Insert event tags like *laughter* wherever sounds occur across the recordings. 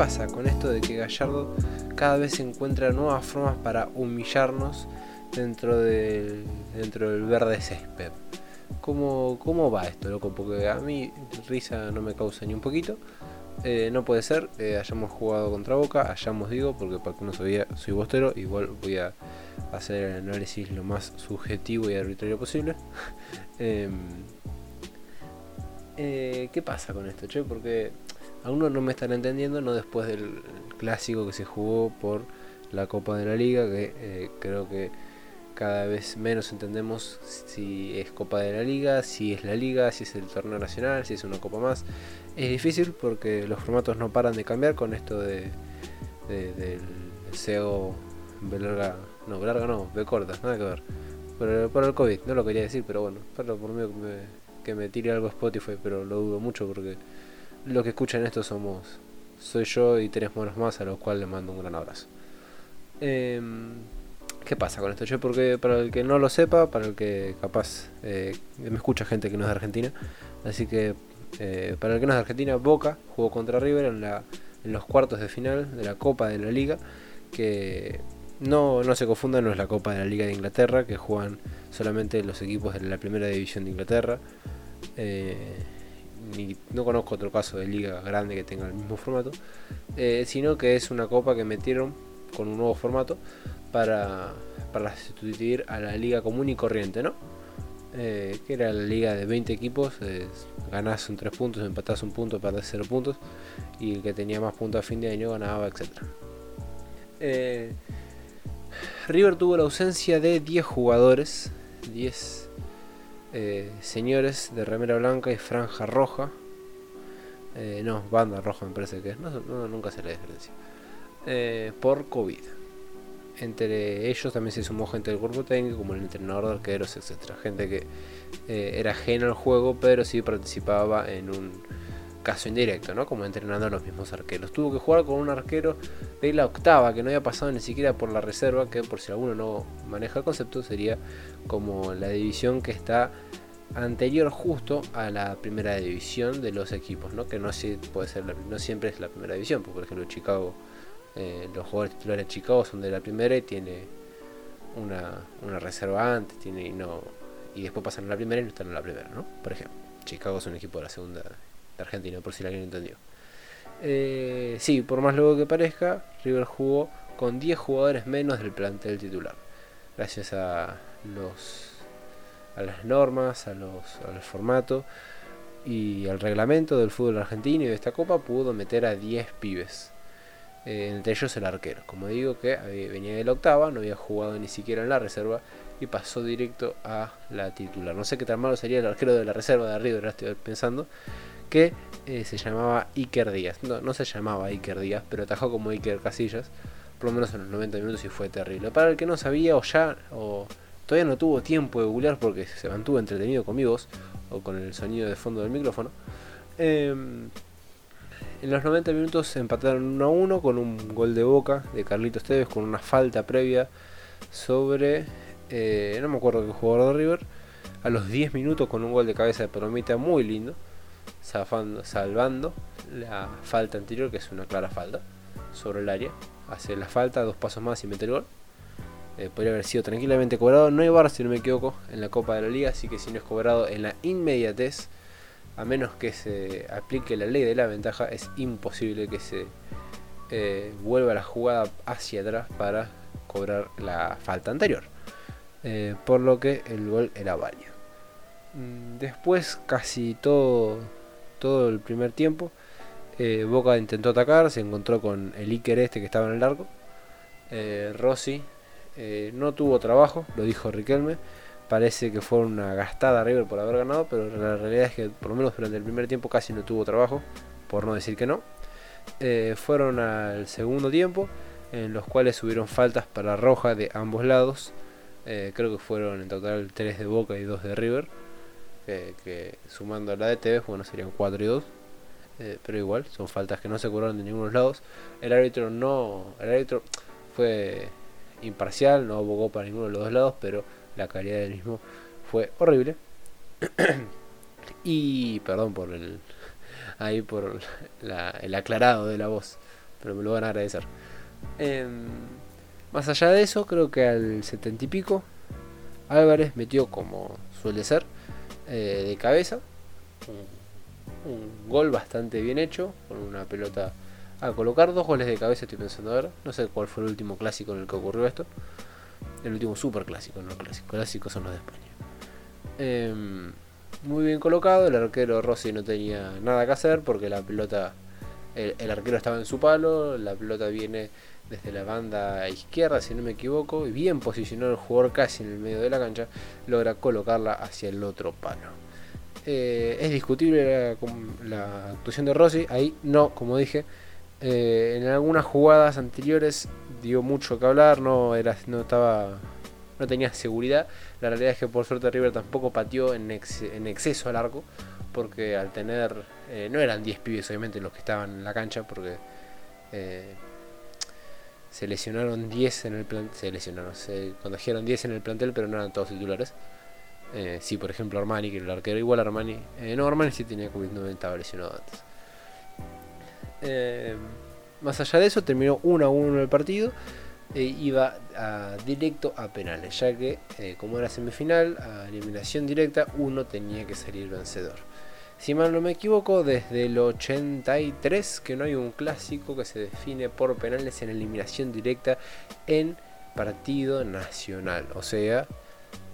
¿Qué pasa, con esto de que Gallardo cada vez encuentra nuevas formas para humillarnos dentro del, dentro del verde césped? ¿Cómo, ¿Cómo va esto, loco? Porque a mí risa no me causa ni un poquito. Eh, no puede ser, eh, hayamos jugado contra Boca, hayamos digo, porque para que uno sabía, soy bostero, igual voy a hacer el análisis lo más subjetivo y arbitrario posible. *laughs* Em, eh, ¿Qué pasa con esto, che? Porque a uno no me están entendiendo, no después del clásico que se jugó por la Copa de la Liga, que creo que cada vez menos entendemos si es Copa de la Liga, si es la Liga, si es el torneo nacional, si es una Copa más. Es difícil porque los formatos no paran de cambiar con esto de, del SEO B larga, no, B larga no, B corta, nada que ver. Por, por el COVID, no lo quería decir, pero bueno, por mí que me, que me tire algo Spotify, pero lo dudo mucho porque lo que escuchan esto somos, soy yo y tres monos más a los cuales les mando un gran abrazo. Eh, ¿Qué pasa con esto? Yo porque para el que no lo sepa, para el que capaz eh, me escucha gente que no es de Argentina, así que eh, para el que no es de Argentina, Boca jugó contra River en, la, en los cuartos de final de la Copa de la Liga, que no, no se confunda, no es la Copa de la Liga de Inglaterra, que juegan solamente los equipos de la primera división de Inglaterra. Eh, ni, no conozco otro caso de liga grande que tenga el mismo formato, sino que es una copa que metieron con un nuevo formato para, para sustituir a la liga común y corriente, ¿no? Eh, que era la liga de 20 equipos, eh, ganás un 3 puntos, empatás un punto, perdés 0 puntos, y el que tenía más puntos a fin de año ganaba, etc. Eh, River tuvo la ausencia de 10 jugadores, 10 señores de remera blanca y franja roja. no, banda roja me parece que es, no, nunca se le diferencia. por COVID entre ellos también se sumó gente del cuerpo técnico, como el entrenador de arqueros, etcétera. Gente que eh, era ajena al juego, pero sí participaba en un caso indirecto, ¿no? Como entrenando a los mismos arqueros. Tuvo que jugar con un arquero de la octava, que no había pasado ni siquiera por la reserva, que por si alguno no maneja el concepto, sería como la división que está anterior justo a la primera división de los equipos, ¿no? Que no, puede ser no siempre es la primera división, por ejemplo Chicago eh, los jugadores titulares de Chicago son de la primera y tiene una, una reserva antes, tiene y no y después pasan a la primera y no están en la primera, ¿no? Por ejemplo, Chicago es un equipo de la segunda de Argentina, por si alguien entendió. Eh, sí, por más luego que parezca, River jugó con 10 jugadores menos del plantel titular. Gracias a los a las normas, a los al formato y al reglamento del fútbol argentino y de esta copa pudo meter a 10 pibes. Eh, entre ellos el arquero. Como digo, que venía de la octava, no había jugado ni siquiera en la reserva y pasó directo a la titular. No sé qué tan malo sería el arquero de la reserva de River, estoy pensando, que eh, se llamaba Iker Díaz. No, no se llamaba Iker Díaz, pero atajó como Iker Casillas, por lo menos en los 90 minutos y fue terrible. Para el que no sabía o ya, o todavía no tuvo tiempo de googlear porque se mantuvo entretenido conmigo o con el sonido de fondo del micrófono. Eh, en los 90 minutos empataron 1 a 1 con un gol de boca de Carlitos Tevez con una falta previa sobre, eh, no me acuerdo qué jugador de River. A los 10 minutos con un gol de cabeza de Palomita muy lindo, salvando la falta anterior, que es una clara falta, sobre el área. Hace la falta, dos pasos más y mete el gol. Eh, podría haber sido tranquilamente cobrado. No hay bar, si no me equivoco, en la Copa de la Liga, así que si no es cobrado en la inmediatez a menos que se aplique la ley de la ventaja, es imposible que se eh, vuelva la jugada hacia atrás para cobrar la falta anterior. Eh, por lo que el gol era válido. Mm, después, casi todo, todo el primer tiempo, eh, Boca intentó atacar, se encontró con el Iker este que estaba en el largo. Rossi no tuvo trabajo, lo dijo Riquelme parece que fue una gastada River por haber ganado, pero la realidad es que por lo menos durante el primer tiempo casi no tuvo trabajo, por no decir que no. Eh, fueron al segundo tiempo, en los cuales hubieron faltas para Roja de ambos lados. Eh, creo que fueron en total 3 de Boca y 2 de River. Que sumando a la de TV, bueno, serían 4 y 2. Eh, pero igual, son faltas que no se cobraron de ninguno de los lados. El árbitro no. El árbitro fue imparcial, no abogó para ninguno de los dos lados, pero la calidad del mismo fue horrible. *clears throat* y perdón por el ahí por el aclarado de la voz, pero me lo van a agradecer. Em, más allá de eso, creo que al setenta y pico, Álvarez metió como suele ser, eh, de cabeza, un, gol bastante bien hecho, con una pelota a colocar, dos goles de cabeza estoy pensando ahora, no sé cuál fue el último clásico en el que ocurrió esto, el último super clásico, no clásico, clásicos son los de España. Em, muy bien colocado, el arquero Rossi no tenía nada que hacer porque la pelota, el, arquero estaba en su palo, la pelota viene desde la banda izquierda, si no me equivoco, y bien posicionado el jugador casi en el medio de la cancha, logra colocarla hacia el otro palo. Eh, es discutible la, actuación de Rossi, ahí no, como dije, eh, en algunas jugadas anteriores dio mucho que hablar, no, era, no estaba no tenía seguridad. La realidad es que por suerte River tampoco pateó en, exceso al arco, porque al tener, eh, no eran 10 pibes obviamente los que estaban en la cancha, porque se lesionaron 10 en el plantel, se lesionaron, se contagiaron 10 en el plantel, pero no eran todos titulares. Eh, sí, por ejemplo Armani, que el arquero igual Armani, eh, no Armani sí tenía COVID-19, estaba lesionado antes. más allá de eso, terminó 1 a 1 el partido. E iba directo a penales, ya que eh, como era semifinal, a eliminación directa, uno tenía que salir vencedor. Si mal no me equivoco, desde el 83 que no hay un clásico que se define por penales en eliminación directa en partido nacional. O sea,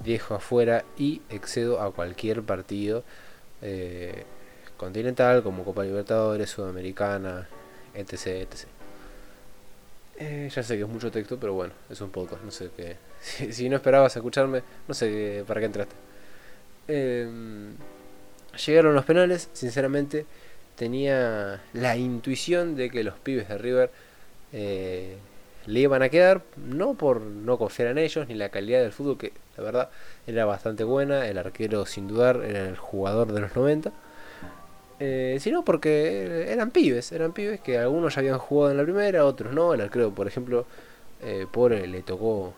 dejo afuera y excedo a cualquier partido eh, continental como Copa Libertadores, Sudamericana, etc. etc. Eh, ya sé que es mucho texto, pero bueno, es un podcast. No sé qué. *laughs* Si, no esperabas escucharme, no sé para qué entraste. Em, llegaron los penales. Sinceramente, tenía la intuición de que los pibes de River eh, le iban a quedar. No por no confiar en ellos, ni la calidad del fútbol, que la verdad era bastante buena. El arquero, sin dudar, era el jugador de los 90 eh, sino porque eran pibes, eran pibes que algunos ya habían jugado en la primera, otros no. El arquero, por ejemplo, eh, pobre le tocó.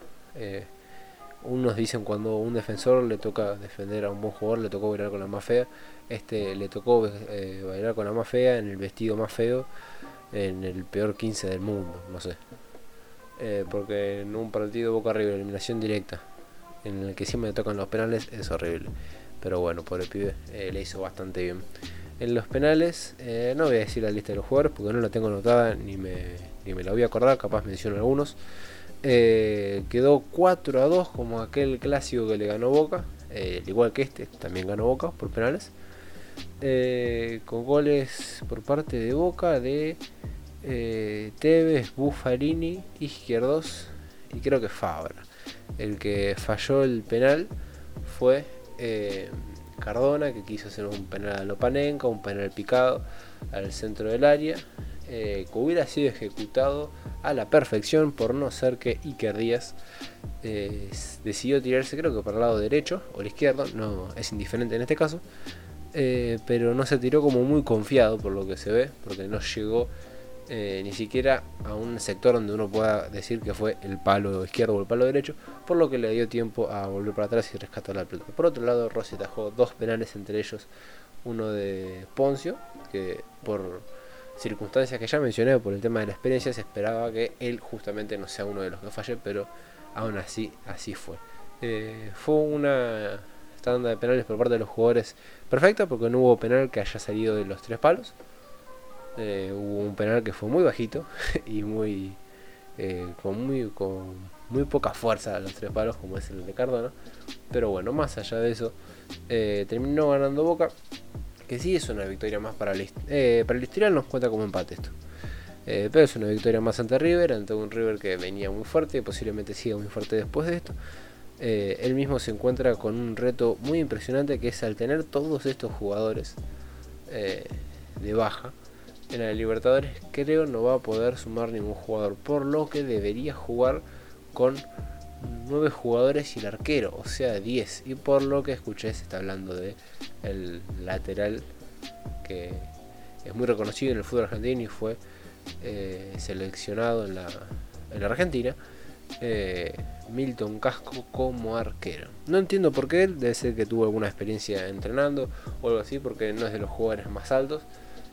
Eh, unos dicen cuando un defensor le toca defender a un buen jugador, le tocó bailar con la más fea. Este le tocó eh, bailar con la más fea en el vestido más feo, en el peor 15 del mundo, no sé. porque en un partido Boca arriba, eliminación directa, en el que siempre le tocan los penales, es horrible. Pero bueno, por el pibe le hizo bastante bien. En los penales, eh, no voy a decir la lista de los jugadores porque no la tengo anotada ni me, ni me la voy a acordar, capaz menciono algunos. Eh, quedó 4 a 2 como aquel clásico que le ganó Boca, eh, igual que este, también ganó Boca por penales. con goles por parte de Boca de Tevez, Buffarini, Izquierdos y creo que Fabra. El que falló el penal fue Cardona, que quiso hacer un penal a Lopanenka, un penal picado al centro del área, eh, que hubiera sido ejecutado a la perfección por no ser que Iker Díaz eh, decidió tirarse creo que para el lado derecho o el izquierdo, no es indiferente en este caso, eh, pero no se tiró como muy confiado por lo que se ve, porque no llegó ni siquiera a un sector donde uno pueda decir que fue el palo izquierdo o el palo derecho, por lo que le dio tiempo a volver para atrás y rescatar la pelota. Por otro lado, Rossi atajó dos penales, entre ellos uno de Poncio, que por circunstancias que ya mencioné, por el tema de la experiencia, se esperaba que él justamente no sea uno de los que falle, pero aún así, así fue. Eh, fue una tanda de penales por parte de los jugadores perfecta, porque no hubo penal que haya salido de los tres palos. Eh, hubo un penal que fue muy bajito *laughs* y muy eh, con muy con muy poca fuerza los tres palos como es el de Cardona pero bueno más allá de eso terminó ganando Boca que sí es una victoria más para el para el historial nos cuenta como empate esto. Pero es una victoria más ante River ante un River que venía muy fuerte y posiblemente siga muy fuerte después de esto. Él mismo se encuentra con un reto muy impresionante que es al tener todos estos jugadores de baja en la Libertadores creo no va a poder sumar ningún jugador, por lo que debería jugar con 9 jugadores y el arquero, o sea 10. Y por lo que escuché se está hablando de el lateral que es muy reconocido en el fútbol argentino y fue eh, seleccionado en la, en la Argentina. Eh, Milton Casco como arquero. No entiendo por qué, debe ser que tuvo alguna experiencia entrenando o algo así, porque no es de los jugadores más altos.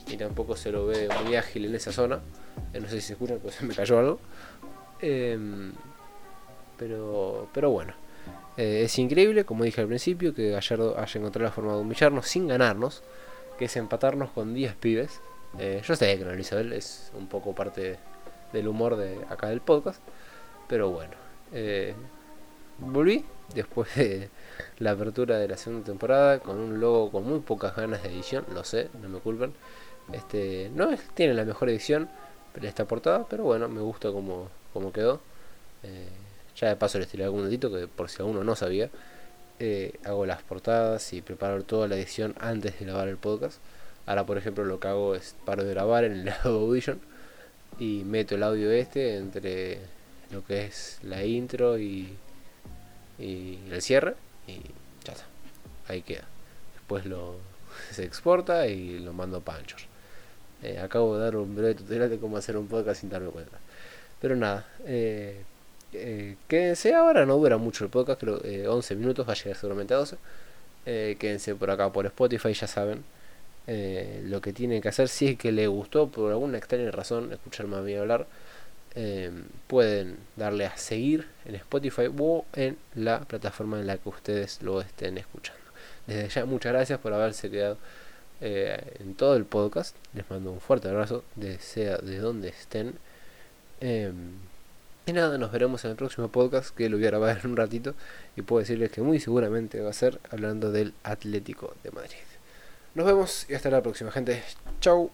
y tampoco se lo ve muy ágil en esa zona. Eh, no sé si se escucha, pues me cayó algo. Pero, pero bueno, eh, es increíble, como dije al principio, que Gallardo haya encontrado la forma de humillarnos sin ganarnos, que es empatarnos con 10 pibes. Eh, yo sé que no, Isabel es un poco parte del humor de acá del podcast, pero bueno, volví después de la apertura de la segunda temporada con un logo con muy pocas ganas de edición, lo sé, no me culpen. Este, no es, tiene la mejor edición esta portada, pero bueno, me gusta como, quedó. Eh, ya de paso les tiré algún datito que por si alguno no sabía. Eh, hago las portadas y preparo toda la edición antes de grabar el podcast. Ahora, por ejemplo, lo que hago es paro de grabar en el *laughs* Audition y meto el audio este entre lo que es la intro y, y el cierre y ya está. Ahí queda. Después lo *laughs* se exporta y lo mando a Panchos. Eh, acabo de dar un breve tutorial de cómo hacer un podcast sin darme cuenta. Pero nada, eh, eh, quédense ahora, no dura mucho el podcast, creo 11 minutos, va a llegar seguramente a 12. quédense por acá por Spotify, ya saben. lo que tienen que hacer, si es que les gustó por alguna extraña razón escucharme a mí hablar, pueden darle a seguir en Spotify o en la plataforma en la que ustedes lo estén escuchando. Desde ya, muchas gracias por haberse quedado eh, en todo el podcast. Les mando un fuerte abrazo, de sea de donde estén. Y nada, nos veremos en el próximo podcast que lo voy a grabar en un ratito. Y puedo decirles que muy seguramente va a ser hablando del Atlético de Madrid. Nos vemos y hasta la próxima, gente. Chau.